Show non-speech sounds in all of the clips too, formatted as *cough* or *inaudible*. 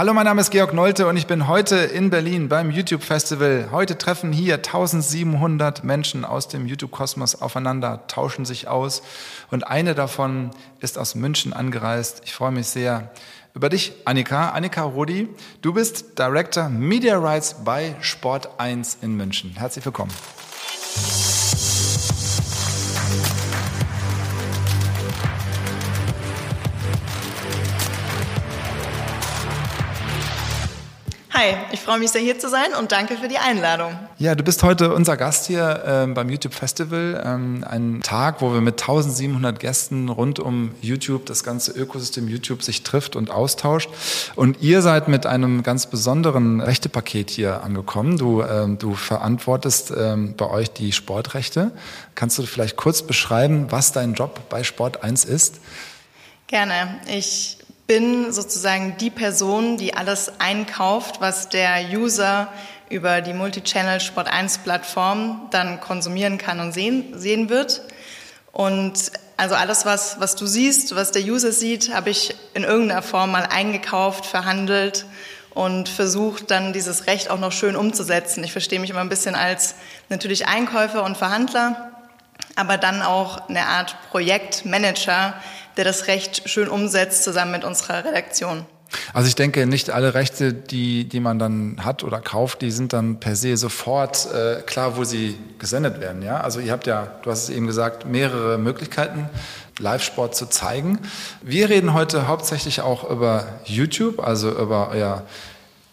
Hallo, mein Name ist Georg Nolte und ich bin heute in Berlin beim YouTube Festival. Heute treffen hier 1700 Menschen aus dem YouTube-Kosmos aufeinander, tauschen sich aus und eine davon ist aus München angereist. Ich freue mich sehr über dich, Annika. Annika Rodi, du bist Director Media Rights bei Sport 1 in München. Herzlich willkommen. Hi, ich freue mich sehr hier zu sein und danke für die Einladung. Ja, du bist heute unser Gast hier ähm, beim YouTube Festival. Ähm, ein Tag, wo wir mit 1700 Gästen rund um YouTube, das ganze Ökosystem YouTube sich trifft und austauscht. Und ihr seid mit einem ganz besonderen Rechtepaket hier angekommen. Du, ähm, du verantwortest ähm, bei euch die Sportrechte. Kannst du vielleicht kurz beschreiben, was dein Job bei Sport 1 ist? Gerne. Ich bin sozusagen die Person, die alles einkauft, was der User über die Multichannel Sport 1 Plattform dann konsumieren kann und sehen, sehen wird. Und also alles, was, was du siehst, was der User sieht, habe ich in irgendeiner Form mal eingekauft, verhandelt und versucht dann dieses Recht auch noch schön umzusetzen. Ich verstehe mich immer ein bisschen als natürlich Einkäufer und Verhandler, aber dann auch eine Art Projektmanager, der das Recht schön umsetzt, zusammen mit unserer Redaktion. Also ich denke, nicht alle Rechte, die, die man dann hat oder kauft, die sind dann per se sofort äh, klar, wo sie gesendet werden. Ja? Also ihr habt ja, du hast es eben gesagt, mehrere Möglichkeiten, Live-Sport zu zeigen. Wir reden heute hauptsächlich auch über YouTube, also über euer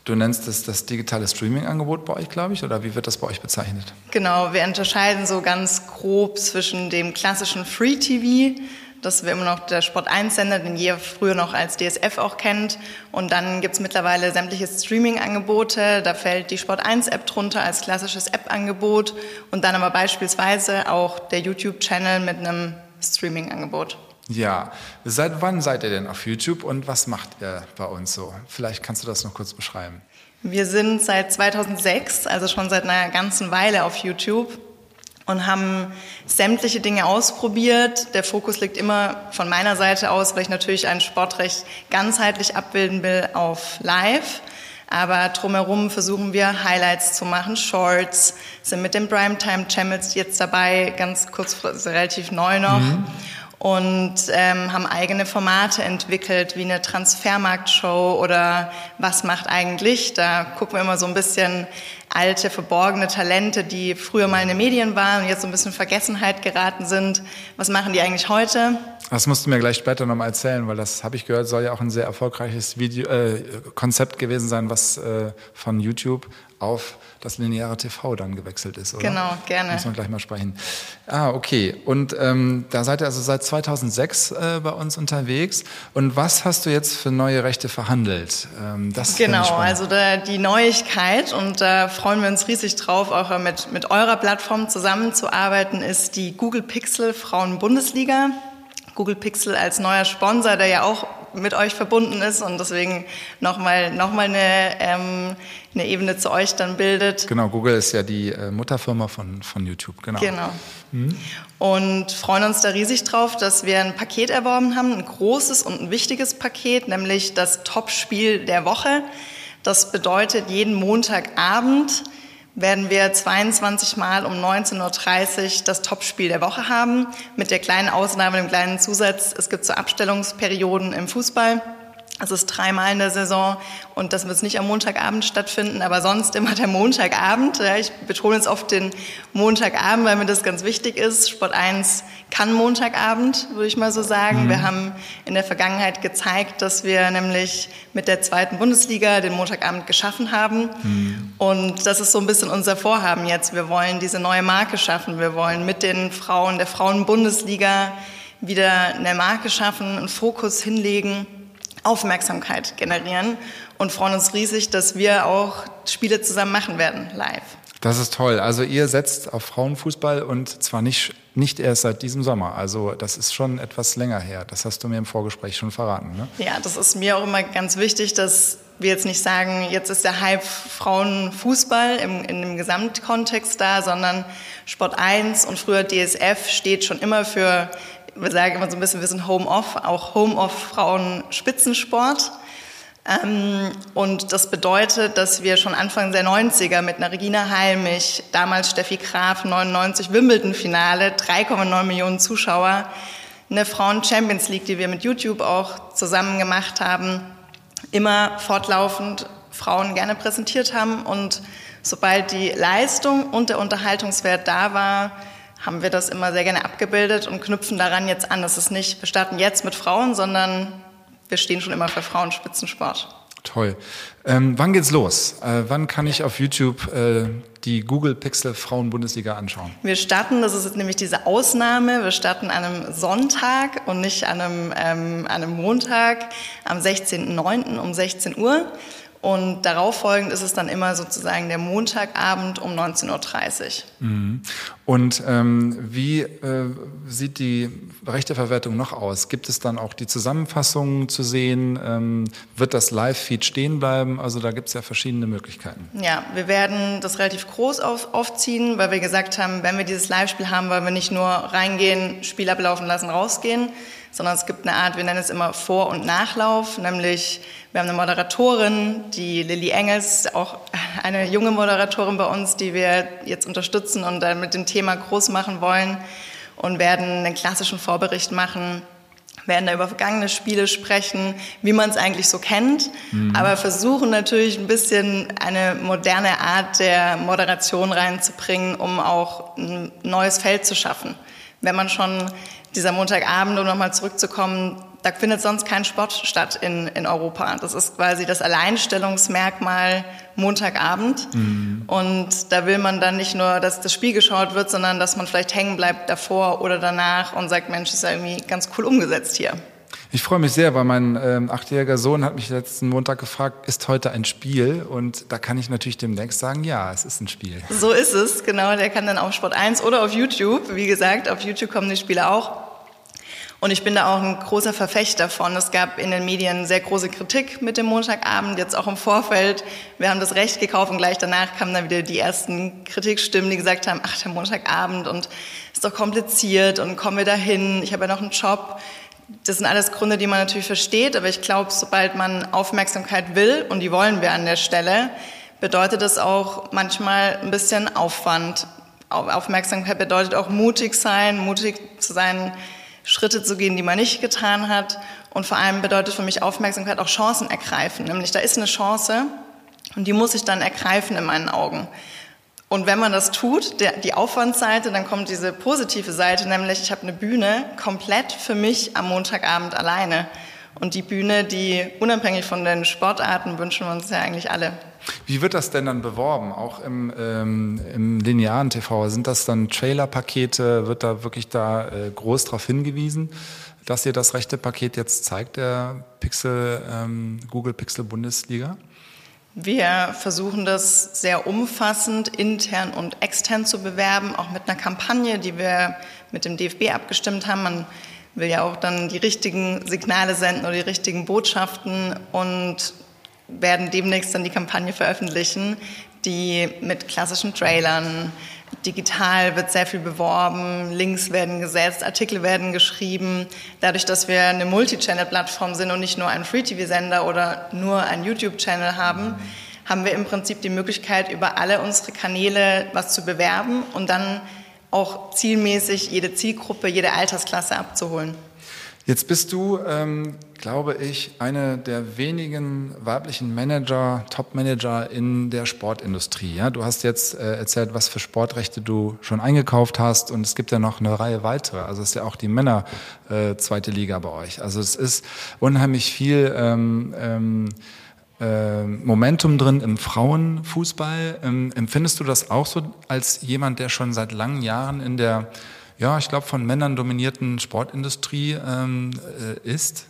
Du nennst es das digitale Streaming-Angebot bei euch, glaube ich, oder wie wird das bei euch bezeichnet? Genau, wir unterscheiden so ganz grob zwischen dem klassischen Free-TV, das wir immer noch der Sport 1 Sender, den ihr früher noch als DSF auch kennt. Und dann gibt es mittlerweile sämtliche Streaming-Angebote. Da fällt die Sport 1 App drunter als klassisches App-Angebot und dann aber beispielsweise auch der YouTube-Channel mit einem Streaming-Angebot. Ja, seit wann seid ihr denn auf YouTube und was macht ihr bei uns so? Vielleicht kannst du das noch kurz beschreiben. Wir sind seit 2006, also schon seit einer ganzen Weile auf YouTube und haben sämtliche Dinge ausprobiert. Der Fokus liegt immer von meiner Seite aus, weil ich natürlich ein Sportrecht ganzheitlich abbilden will auf Live. Aber drumherum versuchen wir Highlights zu machen, Shorts, sind mit den Primetime Channels jetzt dabei, ganz kurz, relativ neu noch. Mhm und ähm, haben eigene Formate entwickelt, wie eine Transfermarktshow oder was macht eigentlich. Da gucken wir immer so ein bisschen alte, verborgene Talente, die früher mal in den Medien waren und jetzt so ein bisschen Vergessenheit geraten sind. Was machen die eigentlich heute? Das musst du mir gleich später nochmal erzählen, weil das habe ich gehört, soll ja auch ein sehr erfolgreiches Video, äh, Konzept gewesen sein, was äh, von YouTube auf das lineare TV dann gewechselt ist, oder? Genau, gerne. Muss man gleich mal sprechen. Ah, okay. Und ähm, da seid ihr also seit 2006 äh, bei uns unterwegs. Und was hast du jetzt für neue Rechte verhandelt? Ähm, das genau, also da, die Neuigkeit, und da freuen wir uns riesig drauf, auch mit, mit eurer Plattform zusammenzuarbeiten, ist die Google Pixel Frauen Bundesliga. Google Pixel als neuer Sponsor, der ja auch mit euch verbunden ist und deswegen nochmal noch mal eine, ähm, eine Ebene zu euch dann bildet. Genau, Google ist ja die äh, Mutterfirma von, von YouTube, genau. Genau. Mhm. Und freuen uns da riesig drauf, dass wir ein Paket erworben haben, ein großes und ein wichtiges Paket, nämlich das Top-Spiel der Woche. Das bedeutet jeden Montagabend werden wir 22 Mal um 19.30 Uhr das Topspiel der Woche haben, mit der kleinen Ausnahme, dem kleinen Zusatz, es gibt so Abstellungsperioden im Fußball. Es ist dreimal in der Saison und das wird nicht am Montagabend stattfinden, aber sonst immer der Montagabend. Ja, ich betone jetzt oft den Montagabend, weil mir das ganz wichtig ist. Sport 1 kann Montagabend, würde ich mal so sagen. Mhm. Wir haben in der Vergangenheit gezeigt, dass wir nämlich mit der zweiten Bundesliga den Montagabend geschaffen haben. Mhm. Und das ist so ein bisschen unser Vorhaben jetzt. Wir wollen diese neue Marke schaffen. Wir wollen mit den Frauen der Frauenbundesliga wieder eine Marke schaffen, einen Fokus hinlegen Aufmerksamkeit generieren und freuen uns riesig, dass wir auch Spiele zusammen machen werden, live. Das ist toll. Also ihr setzt auf Frauenfußball und zwar nicht, nicht erst seit diesem Sommer. Also das ist schon etwas länger her. Das hast du mir im Vorgespräch schon verraten. Ne? Ja, das ist mir auch immer ganz wichtig, dass wir jetzt nicht sagen, jetzt ist der Hype Frauenfußball im, in dem Gesamtkontext da, sondern Sport 1 und früher DSF steht schon immer für wir sagen immer so ein bisschen, wir sind Home-Off, auch Home-Off Frauen Spitzensport. Ähm, und das bedeutet, dass wir schon Anfang der 90er mit einer Regina Heilmich, damals Steffi Graf, 99 Wimbledon-Finale, 3,9 Millionen Zuschauer, eine Frauen-Champions League, die wir mit YouTube auch zusammen gemacht haben, immer fortlaufend Frauen gerne präsentiert haben. Und sobald die Leistung und der Unterhaltungswert da war, haben wir das immer sehr gerne abgebildet und knüpfen daran jetzt an. Das ist nicht, wir starten jetzt mit Frauen, sondern wir stehen schon immer für Frauenspitzensport. Toll. Ähm, wann geht's los? Äh, wann kann ich auf YouTube äh, die Google Pixel Frauen-Bundesliga anschauen? Wir starten, das ist nämlich diese Ausnahme, wir starten an einem Sonntag und nicht an einem, ähm, an einem Montag am 16.09. um 16 Uhr. Und darauf folgend ist es dann immer sozusagen der Montagabend um 19.30 Uhr. Mhm. Und ähm, wie äh, sieht die Rechteverwertung noch aus? Gibt es dann auch die Zusammenfassungen zu sehen? Ähm, wird das Live-Feed stehen bleiben? Also da gibt es ja verschiedene Möglichkeiten. Ja, wir werden das relativ groß auf, aufziehen, weil wir gesagt haben, wenn wir dieses Live-Spiel haben, wollen wir nicht nur reingehen, Spiel ablaufen lassen, rausgehen, sondern es gibt eine Art, wir nennen es immer Vor- und Nachlauf, nämlich wir haben eine Moderatorin, die Lilly Engels, auch eine junge Moderatorin bei uns, die wir jetzt unterstützen und dann mit dem Thema groß machen wollen und werden einen klassischen Vorbericht machen werden da über vergangene Spiele sprechen, wie man es eigentlich so kennt, mhm. aber versuchen natürlich ein bisschen eine moderne Art der Moderation reinzubringen, um auch ein neues Feld zu schaffen. Wenn man schon dieser Montagabend, um nochmal zurückzukommen, da findet sonst kein Sport statt in, in Europa. Das ist quasi das Alleinstellungsmerkmal Montagabend. Mhm. Und da will man dann nicht nur, dass das Spiel geschaut wird, sondern dass man vielleicht hängen bleibt davor oder danach und sagt, Mensch, ist ja irgendwie ganz cool umgesetzt hier. Ich freue mich sehr, weil mein ähm, achtjähriger Sohn hat mich letzten Montag gefragt, ist heute ein Spiel? Und da kann ich natürlich demnächst sagen, ja, es ist ein Spiel. So ist es, genau. Der kann dann auf Sport 1 oder auf YouTube. Wie gesagt, auf YouTube kommen die Spiele auch. Und ich bin da auch ein großer Verfechter von. Es gab in den Medien sehr große Kritik mit dem Montagabend, jetzt auch im Vorfeld. Wir haben das Recht gekauft und gleich danach kamen dann wieder die ersten Kritikstimmen, die gesagt haben, ach, der Montagabend und ist doch kompliziert und kommen wir dahin, ich habe ja noch einen Job. Das sind alles Gründe, die man natürlich versteht, aber ich glaube, sobald man Aufmerksamkeit will, und die wollen wir an der Stelle, bedeutet das auch manchmal ein bisschen Aufwand. Aufmerksamkeit bedeutet auch mutig sein, mutig zu sein, Schritte zu gehen, die man nicht getan hat. Und vor allem bedeutet für mich Aufmerksamkeit auch Chancen ergreifen. Nämlich da ist eine Chance und die muss ich dann ergreifen in meinen Augen. Und wenn man das tut, der, die Aufwandsseite, dann kommt diese positive Seite, nämlich ich habe eine Bühne komplett für mich am Montagabend alleine. Und die Bühne, die unabhängig von den Sportarten wünschen wir uns ja eigentlich alle. Wie wird das denn dann beworben? Auch im, ähm, im linearen TV? Sind das dann Trailer-Pakete? Wird da wirklich da äh, groß darauf hingewiesen, dass ihr das rechte Paket jetzt zeigt, der Pixel, ähm, Google Pixel Bundesliga? Wir versuchen das sehr umfassend intern und extern zu bewerben, auch mit einer Kampagne, die wir mit dem DFB abgestimmt haben. Man will ja auch dann die richtigen Signale senden oder die richtigen Botschaften und werden demnächst dann die Kampagne veröffentlichen, die mit klassischen Trailern, digital wird sehr viel beworben, Links werden gesetzt, Artikel werden geschrieben. Dadurch, dass wir eine Multi-Channel-Plattform sind und nicht nur einen Free-TV-Sender oder nur einen YouTube-Channel haben, haben wir im Prinzip die Möglichkeit, über alle unsere Kanäle was zu bewerben und dann auch zielmäßig jede Zielgruppe, jede Altersklasse abzuholen. Jetzt bist du, ähm, glaube ich, eine der wenigen weiblichen Manager, Top-Manager in der Sportindustrie. Ja? Du hast jetzt äh, erzählt, was für Sportrechte du schon eingekauft hast und es gibt ja noch eine Reihe weitere. Also es ist ja auch die Männer äh, zweite Liga bei euch. Also es ist unheimlich viel ähm, ähm, äh, Momentum drin im Frauenfußball. Ähm, empfindest du das auch so als jemand, der schon seit langen Jahren in der ja, ich glaube, von Männern dominierten Sportindustrie ähm, äh, ist.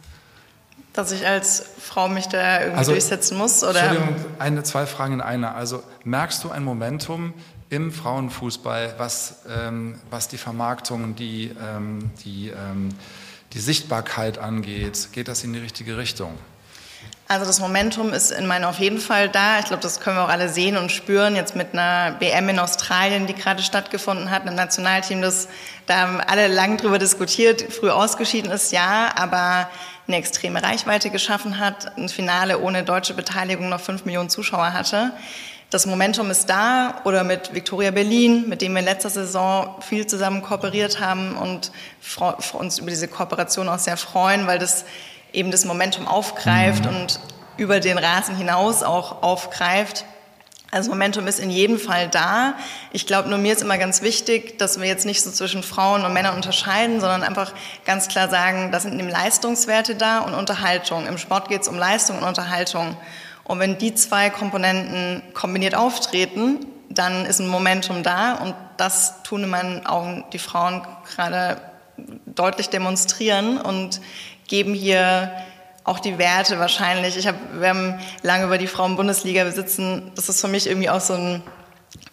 Dass ich als Frau mich da irgendwie also, durchsetzen muss? Oder? Entschuldigung, eine, zwei Fragen in einer. Also merkst du ein Momentum im Frauenfußball, was, ähm, was die Vermarktung, die, ähm, die, ähm, die Sichtbarkeit angeht? Geht das in die richtige Richtung? Also das Momentum ist in meinen auf jeden Fall da. Ich glaube, das können wir auch alle sehen und spüren. Jetzt mit einer WM in Australien, die gerade stattgefunden hat, einem Nationalteam, das da haben alle lang drüber diskutiert, früh ausgeschieden ist, ja, aber eine extreme Reichweite geschaffen hat, ein Finale ohne deutsche Beteiligung noch fünf Millionen Zuschauer hatte. Das Momentum ist da oder mit Victoria Berlin, mit dem wir letzter Saison viel zusammen kooperiert haben und uns über diese Kooperation auch sehr freuen, weil das eben das Momentum aufgreift mhm. und über den Rasen hinaus auch aufgreift. Also Momentum ist in jedem Fall da. Ich glaube, nur mir ist immer ganz wichtig, dass wir jetzt nicht so zwischen Frauen und Männern unterscheiden, sondern einfach ganz klar sagen, da sind eben Leistungswerte da und Unterhaltung. Im Sport geht es um Leistung und Unterhaltung. Und wenn die zwei Komponenten kombiniert auftreten, dann ist ein Momentum da und das tun in meinen Augen die Frauen gerade deutlich demonstrieren und geben hier auch die Werte wahrscheinlich. Ich hab, wir haben lange über die Frauen-Bundesliga besitzen. Das ist für mich irgendwie auch so ein,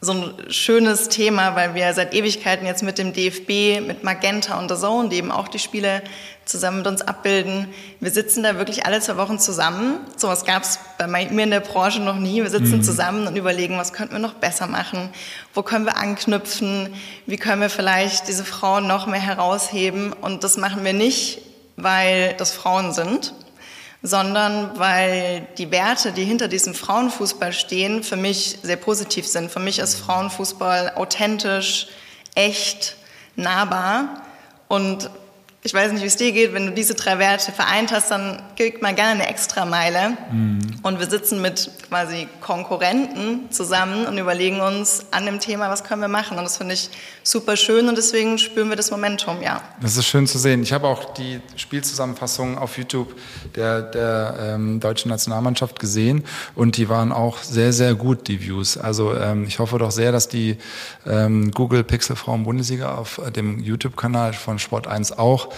so ein schönes Thema, weil wir seit Ewigkeiten jetzt mit dem DFB, mit Magenta und The Zone, die eben auch die Spiele zusammen mit uns abbilden. Wir sitzen da wirklich alle zwei Wochen zusammen. Sowas gab es bei mir in der Branche noch nie. Wir sitzen mhm. zusammen und überlegen, was könnten wir noch besser machen? Wo können wir anknüpfen? Wie können wir vielleicht diese Frauen noch mehr herausheben? Und das machen wir nicht, weil das Frauen sind, sondern weil die Werte, die hinter diesem Frauenfußball stehen, für mich sehr positiv sind. Für mich ist Frauenfußball authentisch, echt, nahbar und ich weiß nicht, wie es dir geht, wenn du diese drei Werte vereint hast, dann kriegt man gerne eine Extrameile. Mhm. Und wir sitzen mit quasi Konkurrenten zusammen und überlegen uns an dem Thema, was können wir machen. Und das finde ich super schön und deswegen spüren wir das Momentum, ja. Das ist schön zu sehen. Ich habe auch die Spielzusammenfassung auf YouTube der, der ähm, deutschen Nationalmannschaft gesehen und die waren auch sehr, sehr gut, die Views. Also ähm, ich hoffe doch sehr, dass die ähm, Google Pixel Frauen Bundesliga auf dem YouTube-Kanal von Sport 1 auch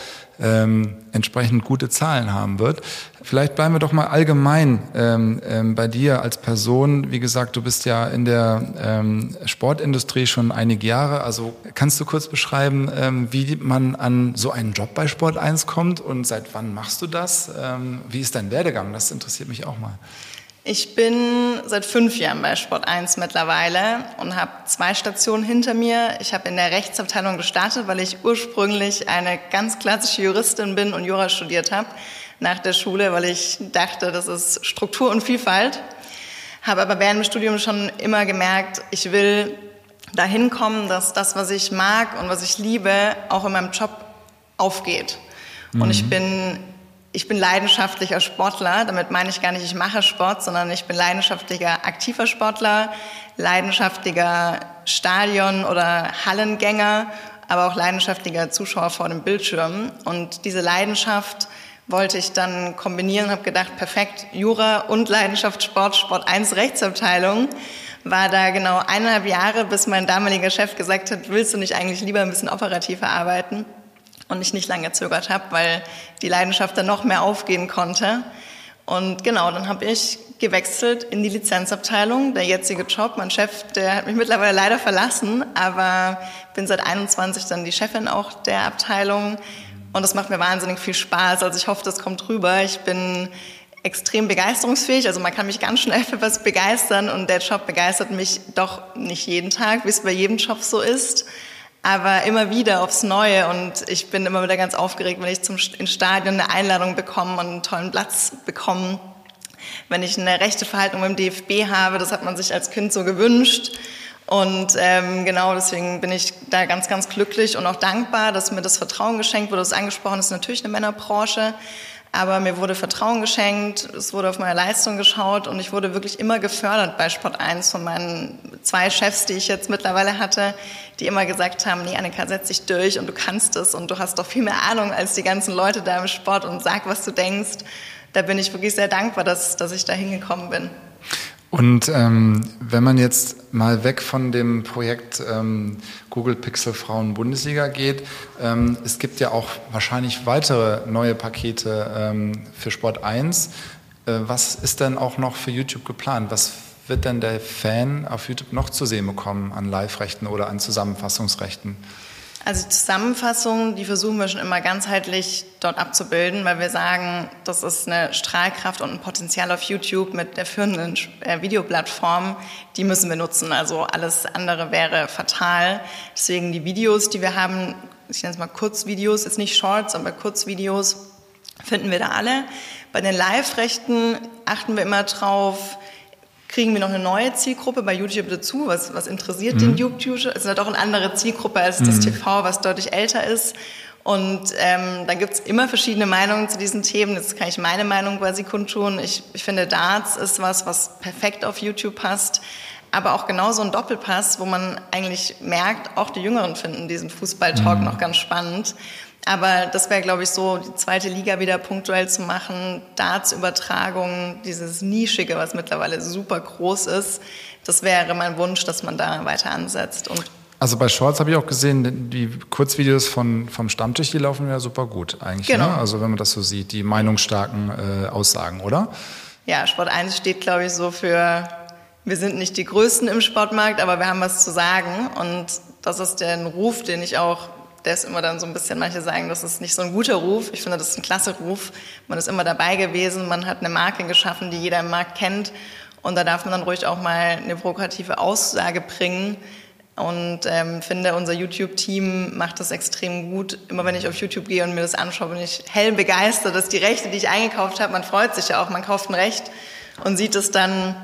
ähm, entsprechend gute Zahlen haben wird. Vielleicht bleiben wir doch mal allgemein ähm, ähm, bei dir als Person. Wie gesagt, du bist ja in der ähm, Sportindustrie schon einige Jahre. Also kannst du kurz beschreiben, ähm, wie man an so einen Job bei Sport 1 kommt und seit wann machst du das? Ähm, wie ist dein Werdegang? Das interessiert mich auch mal. Ich bin seit fünf Jahren bei Sport 1 mittlerweile und habe zwei Stationen hinter mir. Ich habe in der Rechtsabteilung gestartet, weil ich ursprünglich eine ganz klassische Juristin bin und Jura studiert habe nach der Schule, weil ich dachte, das ist Struktur und Vielfalt. Habe aber während dem Studium schon immer gemerkt, ich will dahin kommen, dass das, was ich mag und was ich liebe, auch in meinem Job aufgeht. Und ich mhm. bin ich bin leidenschaftlicher Sportler. Damit meine ich gar nicht, ich mache Sport, sondern ich bin leidenschaftlicher aktiver Sportler, leidenschaftlicher Stadion- oder Hallengänger, aber auch leidenschaftlicher Zuschauer vor dem Bildschirm. Und diese Leidenschaft wollte ich dann kombinieren, habe gedacht, perfekt, Jura und Leidenschaft Sport, Sport 1 Rechtsabteilung. War da genau eineinhalb Jahre, bis mein damaliger Chef gesagt hat, willst du nicht eigentlich lieber ein bisschen operativer arbeiten? Und ich nicht lange gezögert habe, weil die Leidenschaft dann noch mehr aufgehen konnte. Und genau, dann habe ich gewechselt in die Lizenzabteilung, der jetzige Job. Mein Chef, der hat mich mittlerweile leider verlassen, aber bin seit 21 dann die Chefin auch der Abteilung. Und das macht mir wahnsinnig viel Spaß. Also ich hoffe, das kommt rüber. Ich bin extrem begeisterungsfähig. Also man kann mich ganz schnell *laughs* für was begeistern und der Job begeistert mich doch nicht jeden Tag, wie es bei jedem Job so ist aber immer wieder aufs Neue und ich bin immer wieder ganz aufgeregt, wenn ich zum ins Stadion eine Einladung bekomme und einen tollen Platz bekomme. Wenn ich eine rechte Verhaltung im DFB habe, das hat man sich als Kind so gewünscht. Und ähm, genau deswegen bin ich da ganz, ganz glücklich und auch dankbar, dass mir das Vertrauen geschenkt wurde. Das angesprochen, ist natürlich eine Männerbranche. Aber mir wurde Vertrauen geschenkt, es wurde auf meine Leistung geschaut und ich wurde wirklich immer gefördert bei Sport 1 von meinen zwei Chefs, die ich jetzt mittlerweile hatte, die immer gesagt haben, nee, Annika, setz dich durch und du kannst es und du hast doch viel mehr Ahnung als die ganzen Leute da im Sport und sag, was du denkst. Da bin ich wirklich sehr dankbar, dass, dass ich da hingekommen bin. Und ähm, wenn man jetzt mal weg von dem Projekt ähm, Google Pixel Frauen Bundesliga geht, ähm, es gibt ja auch wahrscheinlich weitere neue Pakete ähm, für Sport 1. Äh, was ist denn auch noch für YouTube geplant? Was wird denn der Fan auf YouTube noch zu sehen bekommen an Live-Rechten oder an Zusammenfassungsrechten? Also die Zusammenfassung, die versuchen wir schon immer ganzheitlich dort abzubilden, weil wir sagen, das ist eine Strahlkraft und ein Potenzial auf YouTube mit der führenden äh, Videoplattform, die müssen wir nutzen. Also alles andere wäre fatal. Deswegen die Videos, die wir haben, ich nenne es mal Kurzvideos, ist nicht Shorts, aber Kurzvideos, finden wir da alle. Bei den Live-Rechten achten wir immer drauf, kriegen wir noch eine neue Zielgruppe bei YouTube dazu? Was, was interessiert mhm. den YouTube? Es ist halt auch eine andere Zielgruppe als das mhm. TV, was deutlich älter ist. Und ähm, dann gibt's immer verschiedene Meinungen zu diesen Themen. Jetzt kann ich meine Meinung quasi kundtun. Ich, ich finde, Darts ist was, was perfekt auf YouTube passt. Aber auch genauso ein Doppelpass, wo man eigentlich merkt, auch die Jüngeren finden diesen Fußballtalk mhm. noch ganz spannend. Aber das wäre, glaube ich, so, die zweite Liga wieder punktuell zu machen, Darts-Übertragung, dieses Nischige, was mittlerweile super groß ist, das wäre mein Wunsch, dass man da weiter ansetzt. Und also bei Shorts habe ich auch gesehen, die Kurzvideos von, vom Stammtisch, die laufen ja super gut eigentlich. Genau. Ne? Also wenn man das so sieht, die meinungsstarken äh, Aussagen, oder? Ja, Sport 1 steht, glaube ich, so für, wir sind nicht die Größten im Sportmarkt, aber wir haben was zu sagen. Und das ist der Ruf, den ich auch, der ist immer dann so ein bisschen, manche sagen, das ist nicht so ein guter Ruf. Ich finde, das ist ein klasse Ruf. Man ist immer dabei gewesen, man hat eine Marke geschaffen, die jeder im Markt kennt. Und da darf man dann ruhig auch mal eine provokative Aussage bringen und ähm, finde, unser YouTube-Team macht das extrem gut. Immer wenn ich auf YouTube gehe und mir das anschaue, bin ich hell begeistert, dass die Rechte, die ich eingekauft habe, man freut sich ja auch, man kauft ein Recht und sieht es dann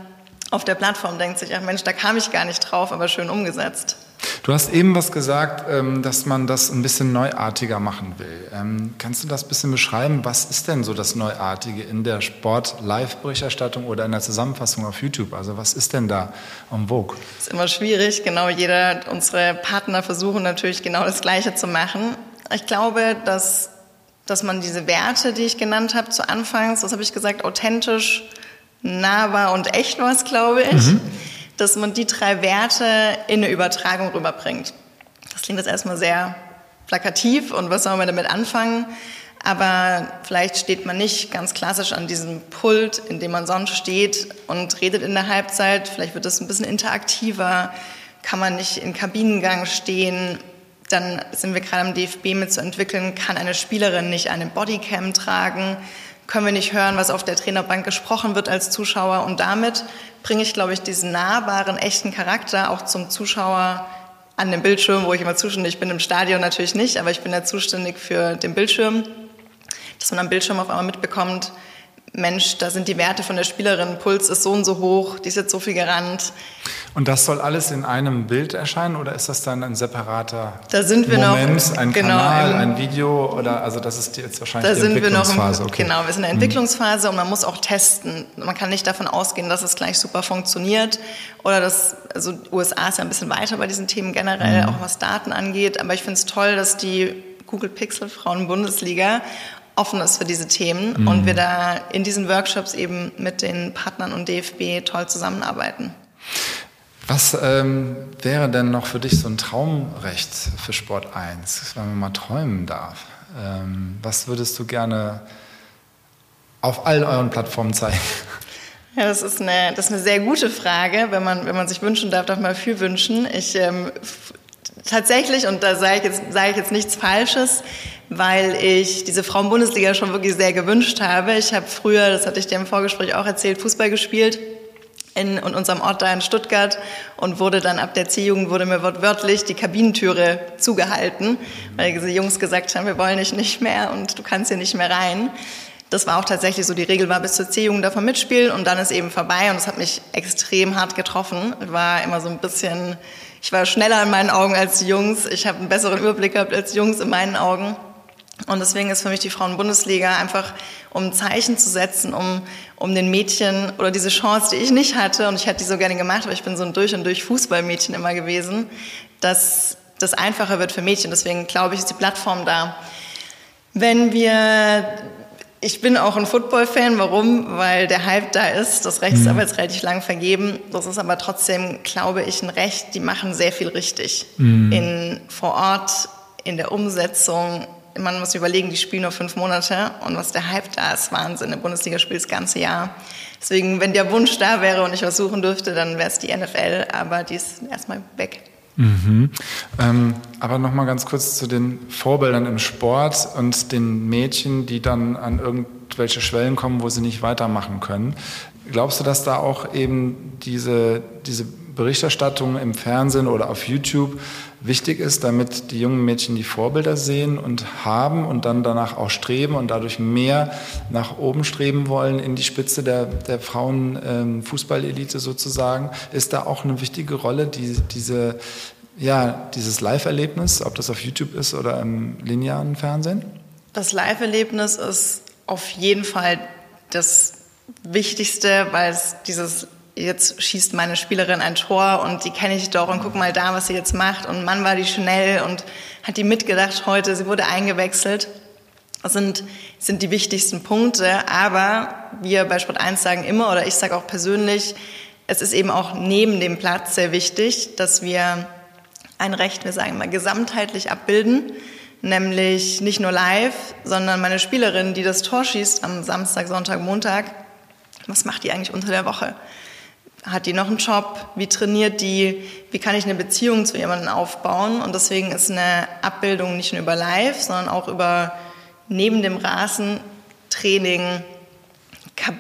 auf der Plattform, denkt sich, ach Mensch, da kam ich gar nicht drauf, aber schön umgesetzt. Du hast eben was gesagt, ähm, dass man das ein bisschen neuartiger machen will. Ähm, kannst du das ein bisschen beschreiben? Was ist denn so das Neuartige in der Sport-Live-Berichterstattung oder in der Zusammenfassung auf YouTube? Also was ist denn da en vogue? Das ist immer schwierig. Genau, jeder, unsere Partner versuchen natürlich genau das Gleiche zu machen. Ich glaube, dass, dass man diese Werte, die ich genannt habe zu Anfangs, was habe ich gesagt, authentisch, nahbar und echt war es, glaube ich. Mhm dass man die drei Werte in eine Übertragung rüberbringt. Das klingt jetzt erstmal sehr plakativ und was soll man damit anfangen? Aber vielleicht steht man nicht ganz klassisch an diesem Pult, in dem man sonst steht und redet in der Halbzeit. Vielleicht wird es ein bisschen interaktiver. Kann man nicht in Kabinengang stehen? Dann sind wir gerade am DFB mit zu entwickeln, kann eine Spielerin nicht eine Bodycam tragen? Können wir nicht hören, was auf der Trainerbank gesprochen wird als Zuschauer. Und damit bringe ich, glaube ich, diesen nahbaren, echten Charakter auch zum Zuschauer an dem Bildschirm, wo ich immer zuständig bin. Im Stadion natürlich nicht, aber ich bin ja zuständig für den Bildschirm, dass man am Bildschirm auf einmal mitbekommt, Mensch, da sind die Werte von der Spielerin, Puls ist so und so hoch, die ist jetzt so viel gerannt. Und das soll alles in einem Bild erscheinen oder ist das dann ein separater da sind wir Moment, noch, ein genau, Kanal, ein Video oder also das ist jetzt wahrscheinlich da die Entwicklungsphase? Wir noch im, Genau, wir sind in der mhm. Entwicklungsphase und man muss auch testen. Man kann nicht davon ausgehen, dass es gleich super funktioniert oder dass also USA ist ja ein bisschen weiter bei diesen Themen generell, mhm. auch was Daten angeht. Aber ich finde es toll, dass die Google Pixel Frauen Bundesliga offen ist für diese Themen mhm. und wir da in diesen Workshops eben mit den Partnern und DFB toll zusammenarbeiten. Was ähm, wäre denn noch für dich so ein Traumrecht für Sport 1, wenn man mal träumen darf? Ähm, was würdest du gerne auf all euren Plattformen zeigen? *laughs* Ja, das ist eine, das ist eine sehr gute Frage. Wenn man, wenn man sich wünschen darf, darf man viel wünschen. Ich ähm, tatsächlich, und da sage ich, jetzt, sage ich jetzt nichts Falsches, weil ich diese Frauen-Bundesliga schon wirklich sehr gewünscht habe. Ich habe früher, das hatte ich dir im Vorgespräch auch erzählt, Fußball gespielt in, in unserem Ort da in Stuttgart und wurde dann ab der C-Jugend wurde mir wortwörtlich die Kabinentüre zugehalten, weil diese Jungs gesagt haben, wir wollen dich nicht mehr und du kannst hier nicht mehr rein. Das war auch tatsächlich so, die Regel war bis zur C-Jugend davon mitspielen und dann ist eben vorbei und das hat mich extrem hart getroffen. War immer so ein bisschen, ich war schneller in meinen Augen als die Jungs, ich habe einen besseren Überblick gehabt als die Jungs in meinen Augen. Und deswegen ist für mich die Frauen-Bundesliga einfach, um ein Zeichen zu setzen, um, um den Mädchen oder diese Chance, die ich nicht hatte, und ich hätte die so gerne gemacht, aber ich bin so ein durch und durch Fußballmädchen immer gewesen, dass das einfacher wird für Mädchen. Deswegen glaube ich, ist die Plattform da. Wenn wir ich bin auch ein Football-Fan. Warum? Weil der Hype da ist. Das Recht ist mhm. aber jetzt relativ lang vergeben. Das ist aber trotzdem, glaube ich, ein Recht. Die machen sehr viel richtig. Mhm. In, vor Ort, in der Umsetzung, man muss überlegen, die spielen nur fünf Monate und was der Hype da ist, Wahnsinn. Der Bundesliga spielt das ganze Jahr. Deswegen, wenn der Wunsch da wäre und ich was suchen dürfte, dann wäre es die NFL, aber die ist erstmal weg. Mhm. Ähm, aber nochmal ganz kurz zu den Vorbildern im Sport und den Mädchen, die dann an irgendwelche Schwellen kommen, wo sie nicht weitermachen können. glaubst du, dass da auch eben diese, diese Berichterstattung im Fernsehen oder auf YouTube wichtig ist, damit die jungen Mädchen die Vorbilder sehen und haben und dann danach auch streben und dadurch mehr nach oben streben wollen in die Spitze der, der Frauenfußballelite ähm, sozusagen, ist da auch eine wichtige Rolle, die, diese, ja, dieses Live-Erlebnis, ob das auf YouTube ist oder im linearen Fernsehen? Das Live-Erlebnis ist auf jeden Fall das Wichtigste, weil es dieses jetzt schießt meine Spielerin ein Tor und die kenne ich doch und guck mal da, was sie jetzt macht und Mann war die schnell und hat die mitgedacht heute, sie wurde eingewechselt. Das sind, sind die wichtigsten Punkte, aber wir bei Sport 1 sagen immer oder ich sage auch persönlich, es ist eben auch neben dem Platz sehr wichtig, dass wir ein Recht, wir sagen mal, gesamtheitlich abbilden, nämlich nicht nur live, sondern meine Spielerin, die das Tor schießt am Samstag, Sonntag, Montag, was macht die eigentlich unter der Woche? Hat die noch einen Job? Wie trainiert die? Wie kann ich eine Beziehung zu jemandem aufbauen? Und deswegen ist eine Abbildung nicht nur über Live, sondern auch über neben dem Rasen Training,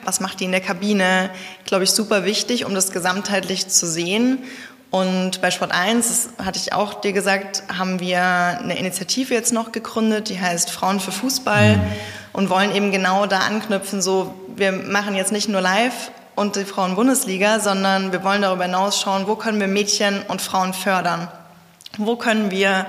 was macht die in der Kabine, glaube ich, super wichtig, um das gesamtheitlich zu sehen. Und bei Sport 1, das hatte ich auch dir gesagt, haben wir eine Initiative jetzt noch gegründet, die heißt Frauen für Fußball mhm. und wollen eben genau da anknüpfen, so wir machen jetzt nicht nur live und die Frauen-Bundesliga, sondern wir wollen darüber hinaus schauen, wo können wir Mädchen und Frauen fördern? Wo können wir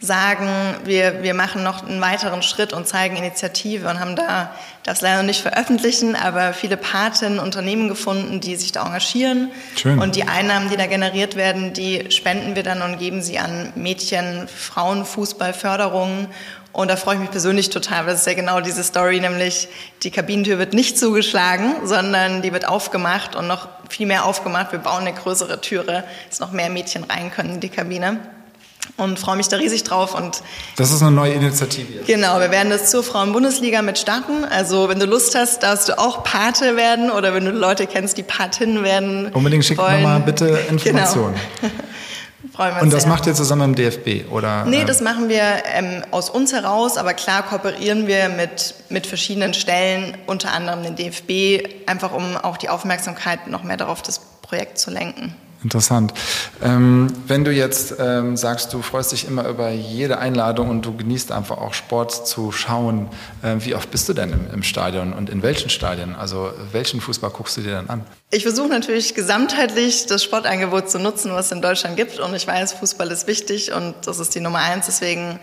sagen, wir, wir machen noch einen weiteren Schritt und zeigen Initiative und haben da, das leider nicht veröffentlichen, aber viele Paten, Unternehmen gefunden, die sich da engagieren. Schön. Und die Einnahmen, die da generiert werden, die spenden wir dann und geben sie an Mädchen, Frauen, Fußballförderungen und da freue ich mich persönlich total, weil das ist ja genau diese Story, nämlich die Kabinentür wird nicht zugeschlagen, sondern die wird aufgemacht und noch viel mehr aufgemacht. Wir bauen eine größere Türe, dass noch mehr Mädchen rein können in die Kabine. Und freue mich da riesig drauf. Und das ist eine neue Initiative. Jetzt. Genau, wir werden das zur Frauenbundesliga mit starten. Also wenn du Lust hast, darfst du auch Pate werden oder wenn du Leute kennst, die Patinnen werden. Unbedingt schick mir mal bitte Informationen. Genau. *laughs* Freuen wir uns Und das sehr. macht ihr zusammen im DFB, oder? Nee, ähm? das machen wir ähm, aus uns heraus, aber klar kooperieren wir mit, mit verschiedenen Stellen, unter anderem den DFB, einfach um auch die Aufmerksamkeit noch mehr darauf das Projekt zu lenken. Interessant. Ähm, wenn du jetzt ähm, sagst, du freust dich immer über jede Einladung und du genießt einfach auch Sport zu schauen, äh, wie oft bist du denn im, im, Stadion und in welchen Stadien? Also welchen Fußball guckst du dir dann an? Ich versuche natürlich gesamtheitlich das Sportangebot zu nutzen, was es in Deutschland gibt und ich weiß, Fußball ist wichtig und das ist die Nummer eins, deswegen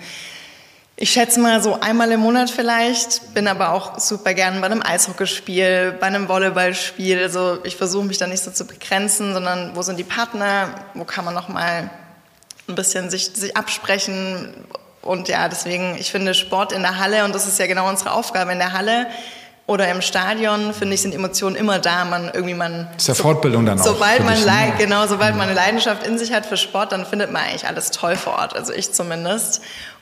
ich schätze mal so einmal im Monat vielleicht, bin aber auch super gern bei einem Eishockeyspiel, bei einem Volleyballspiel. Also ich versuche mich da nicht so zu begrenzen, sondern wo sind die Partner, wo kann man noch mal ein bisschen sich, sich absprechen. Und ja, deswegen, ich finde Sport in der Halle, und das ist ja genau unsere Aufgabe in der Halle, oder im Stadion, finde ich, sind Emotionen immer da. Man irgendwie man. Das ist ja so, Fortbildung dann sobald auch. Man dich, ne? Genau, sobald man eine Leidenschaft in sich hat für Sport, dann findet man eigentlich alles toll vor Ort. Also ich zumindest.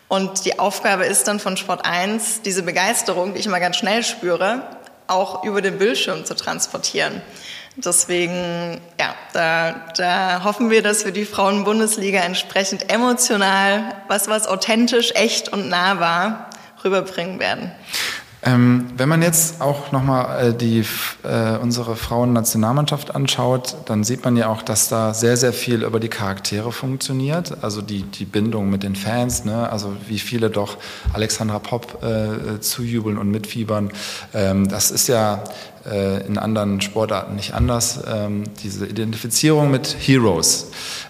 Und die Aufgabe ist dann von Sport 1, diese Begeisterung, die ich immer ganz schnell spüre, auch über den Bildschirm zu transportieren. Deswegen, ja, da, da hoffen wir, dass wir die Frauen-Bundesliga entsprechend emotional, was was authentisch, echt und nah war, rüberbringen werden. Ähm, wenn man jetzt auch nochmal äh, die, äh, unsere Frauennationalmannschaft anschaut, dann sieht man ja auch, dass da sehr, sehr viel über die Charaktere funktioniert. Also die, die Bindung mit den Fans, ne? also wie viele doch Alexandra Popp äh, zujubeln und mitfiebern. Ähm, das ist ja äh, in anderen Sportarten nicht anders. Ähm, diese Identifizierung mit Heroes.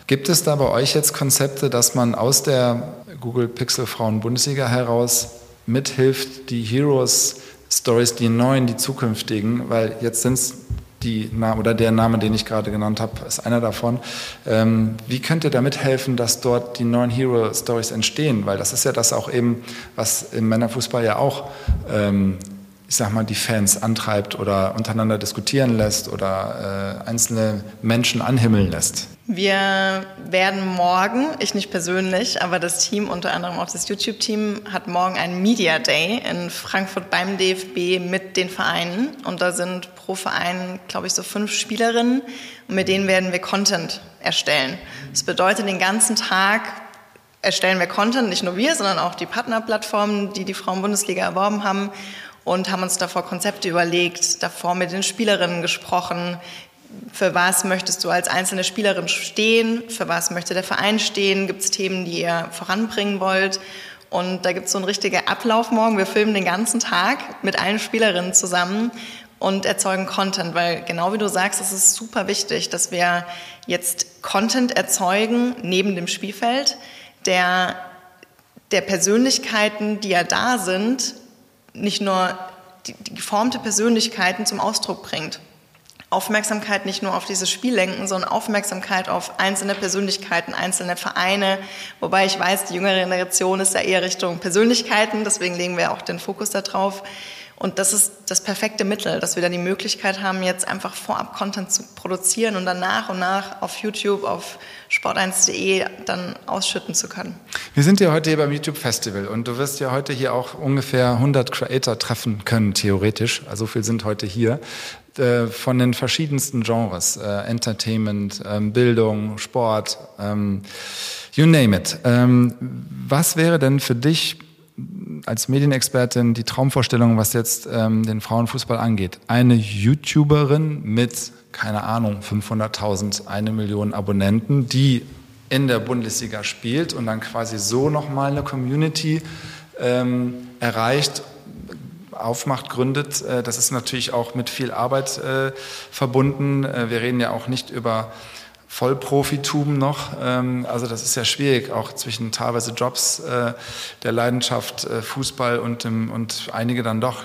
Gibt es da bei euch jetzt Konzepte, dass man aus der Google Pixel Frauen Bundesliga heraus mithilft, die Heroes Stories, die neuen, die zukünftigen, weil jetzt sind es die oder der Name, den ich gerade genannt habe, ist einer davon. Ähm, wie könnt ihr damit helfen, dass dort die neuen Hero Stories entstehen? Weil das ist ja das auch eben, was im Männerfußball ja auch ähm, ich sag mal, die Fans antreibt oder untereinander diskutieren lässt oder äh, einzelne Menschen anhimmeln lässt? Wir werden morgen, ich nicht persönlich, aber das Team, unter anderem auch das YouTube-Team, hat morgen einen Media Day in Frankfurt beim DFB mit den Vereinen. Und da sind pro Verein, glaube ich, so fünf Spielerinnen. Und mit denen werden wir Content erstellen. Das bedeutet, den ganzen Tag erstellen wir Content, nicht nur wir, sondern auch die Partnerplattformen, die die Frauen-Bundesliga erworben haben und haben uns davor Konzepte überlegt, davor mit den Spielerinnen gesprochen. Für was möchtest du als einzelne Spielerin stehen? Für was möchte der Verein stehen? Gibt es Themen, die ihr voranbringen wollt? Und da gibt es so einen richtigen Ablauf morgen. Wir filmen den ganzen Tag mit allen Spielerinnen zusammen und erzeugen Content, weil genau wie du sagst, es ist super wichtig, dass wir jetzt Content erzeugen neben dem Spielfeld, der der Persönlichkeiten, die ja da sind, nicht nur die, die geformte Persönlichkeiten zum Ausdruck bringt. Aufmerksamkeit nicht nur auf dieses Spiel lenken, sondern Aufmerksamkeit auf einzelne Persönlichkeiten, einzelne Vereine. Wobei ich weiß, die jüngere Generation ist ja eher Richtung Persönlichkeiten, deswegen legen wir auch den Fokus darauf. Und das ist das perfekte Mittel, dass wir dann die Möglichkeit haben, jetzt einfach vorab Content zu produzieren und dann nach und nach auf YouTube, auf sport1.de dann ausschütten zu können. Wir sind ja heute hier beim YouTube Festival und du wirst ja heute hier auch ungefähr 100 Creator treffen können, theoretisch. Also so viel sind heute hier äh, von den verschiedensten Genres, äh, Entertainment, ähm, Bildung, Sport, ähm, you name it. Ähm, was wäre denn für dich als Medienexpertin die Traumvorstellung, was jetzt ähm, den Frauenfußball angeht. Eine YouTuberin mit, keine Ahnung, 500.000, eine Million Abonnenten, die in der Bundesliga spielt und dann quasi so nochmal eine Community ähm, erreicht, aufmacht, gründet. Äh, das ist natürlich auch mit viel Arbeit äh, verbunden. Äh, wir reden ja auch nicht über Vollprofitum noch. Ähm, also das ist ja schwierig, auch zwischen teilweise Jobs der Leidenschaft Fußball und, dem, und einige dann doch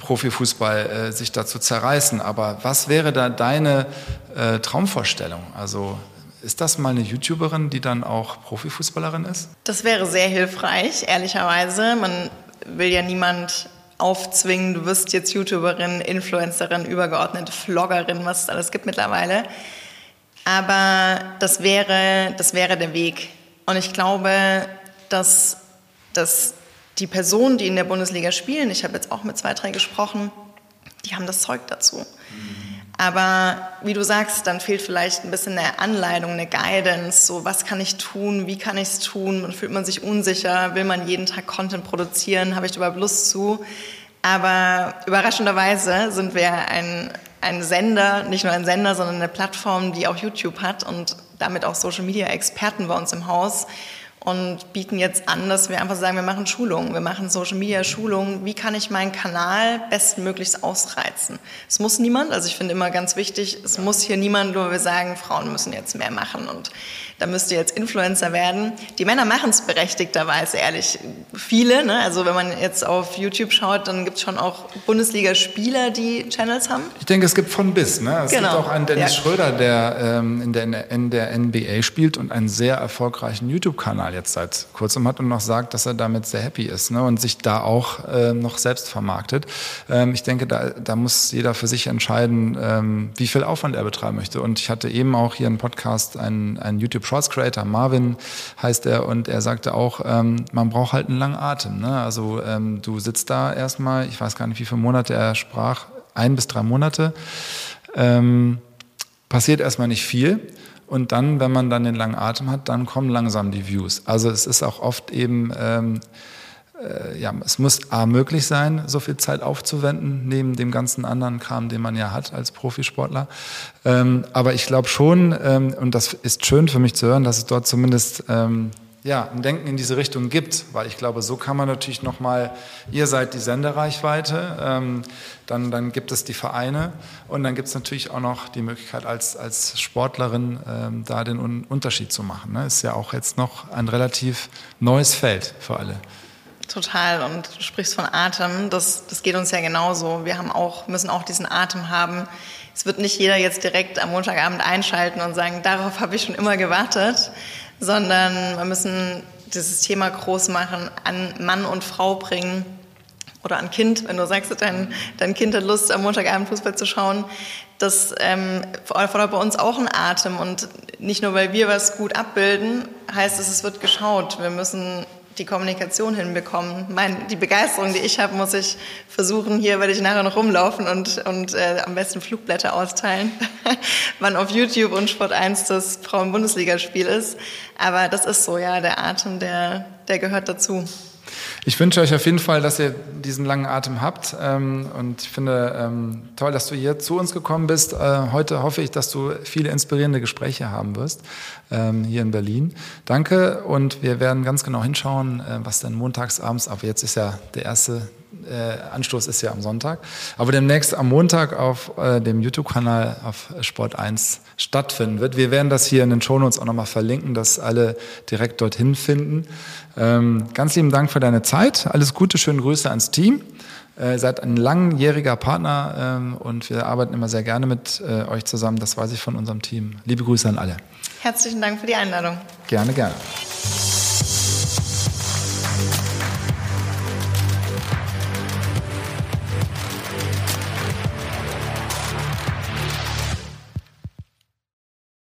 Profifußball sich da zu zerreißen. Aber was wäre da deine Traumvorstellung? Also ist das mal eine YouTuberin, die dann auch Profifußballerin ist? Das wäre sehr hilfreich, ehrlicherweise. Man will ja niemand aufzwingen, du wirst jetzt YouTuberin, Influencerin, übergeordnete Vloggerin, was es alles gibt mittlerweile. Aber das wäre, das wäre der Weg. Und ich glaube, dass, dass die Personen, die in der Bundesliga spielen, ich habe jetzt auch mit zwei, drei gesprochen, die haben das Zeug dazu. Aber wie du sagst, dann fehlt vielleicht ein bisschen eine Anleitung, eine Guidance. So, was kann ich tun? Wie kann ich es tun? Und fühlt man sich unsicher? Will man jeden Tag Content produzieren? Habe ich überhaupt Lust zu? Aber überraschenderweise sind wir ein, ein Sender, nicht nur ein Sender, sondern eine Plattform, die auch YouTube hat und damit auch Social Media Experten bei uns im Haus und bieten jetzt an, dass wir einfach sagen, wir machen Schulungen, wir machen Social Media Schulungen. Wie kann ich meinen Kanal bestmöglichst ausreizen? Es muss niemand, also ich finde immer ganz wichtig, es muss hier niemand, nur wir sagen, Frauen müssen jetzt mehr machen und da müsst ihr jetzt Influencer werden. Die Männer machen es berechtigterweise, ehrlich. Viele, ne? also wenn man jetzt auf YouTube schaut, dann gibt es schon auch Bundesliga-Spieler, die Channels haben. Ich denke, es gibt von bis. Ne? Es genau. gibt auch einen Dennis ja. Schröder, der, ähm, in der in der NBA spielt und einen sehr erfolgreichen YouTube-Kanal jetzt seit kurzem hat und noch sagt, dass er damit sehr happy ist ne? und sich da auch äh, noch selbst vermarktet. Ähm, ich denke, da, da muss jeder für sich entscheiden, ähm, wie viel Aufwand er betreiben möchte. Und ich hatte eben auch hier einen Podcast, einen, einen YouTube Shorts Creator, Marvin heißt er, und er sagte auch, ähm, man braucht halt einen langen Atem. Ne? Also ähm, du sitzt da erstmal, ich weiß gar nicht, wie viele Monate er sprach, ein bis drei Monate. Ähm, passiert erstmal nicht viel. Und dann, wenn man dann den langen Atem hat, dann kommen langsam die Views. Also es ist auch oft eben ähm, äh, ja, es muss A möglich sein, so viel Zeit aufzuwenden, neben dem ganzen anderen Kram, den man ja hat als Profisportler. Ähm, aber ich glaube schon, ähm, und das ist schön für mich zu hören, dass es dort zumindest ähm, ja, ein Denken in diese Richtung gibt, weil ich glaube, so kann man natürlich nochmal, ihr seid die Sendereichweite, ähm, dann, dann gibt es die Vereine und dann gibt es natürlich auch noch die Möglichkeit als, als Sportlerin ähm, da den Un Unterschied zu machen. Ne? Ist ja auch jetzt noch ein relativ neues Feld für alle. Total. Und du sprichst von Atem. Das, das geht uns ja genauso. Wir haben auch, müssen auch diesen Atem haben. Es wird nicht jeder jetzt direkt am Montagabend einschalten und sagen, darauf habe ich schon immer gewartet, sondern wir müssen dieses Thema groß machen, an Mann und Frau bringen oder an Kind, wenn du sagst, dein, dein Kind hat Lust, am Montagabend Fußball zu schauen. Das ähm, fordert bei uns auch einen Atem und nicht nur, weil wir was gut abbilden, heißt es, es wird geschaut. Wir müssen die Kommunikation hinbekommen. Mein, die Begeisterung, die ich habe, muss ich versuchen. Hier werde ich nachher noch rumlaufen und, und äh, am besten Flugblätter austeilen, *laughs* wann auf YouTube und Sport 1 das Frauen-Bundesligaspiel ist. Aber das ist so, ja, der Atem, der, der gehört dazu. Ich wünsche euch auf jeden Fall, dass ihr diesen langen Atem habt. Ähm, und ich finde ähm, toll, dass du hier zu uns gekommen bist. Äh, heute hoffe ich, dass du viele inspirierende Gespräche haben wirst ähm, hier in Berlin. Danke und wir werden ganz genau hinschauen, äh, was denn montags abends, aber jetzt ist ja der erste äh, Anstoß ist ja am Sonntag, aber demnächst am Montag auf äh, dem YouTube-Kanal auf Sport 1 stattfinden wird. Wir werden das hier in den Shownotes auch nochmal verlinken, dass alle direkt dorthin finden. Ähm, ganz lieben Dank für deine Zeit. Alles Gute, schöne Grüße ans Team. Äh, ihr seid ein langjähriger Partner ähm, und wir arbeiten immer sehr gerne mit äh, euch zusammen. Das weiß ich von unserem Team. Liebe Grüße an alle. Herzlichen Dank für die Einladung. Gerne, gerne.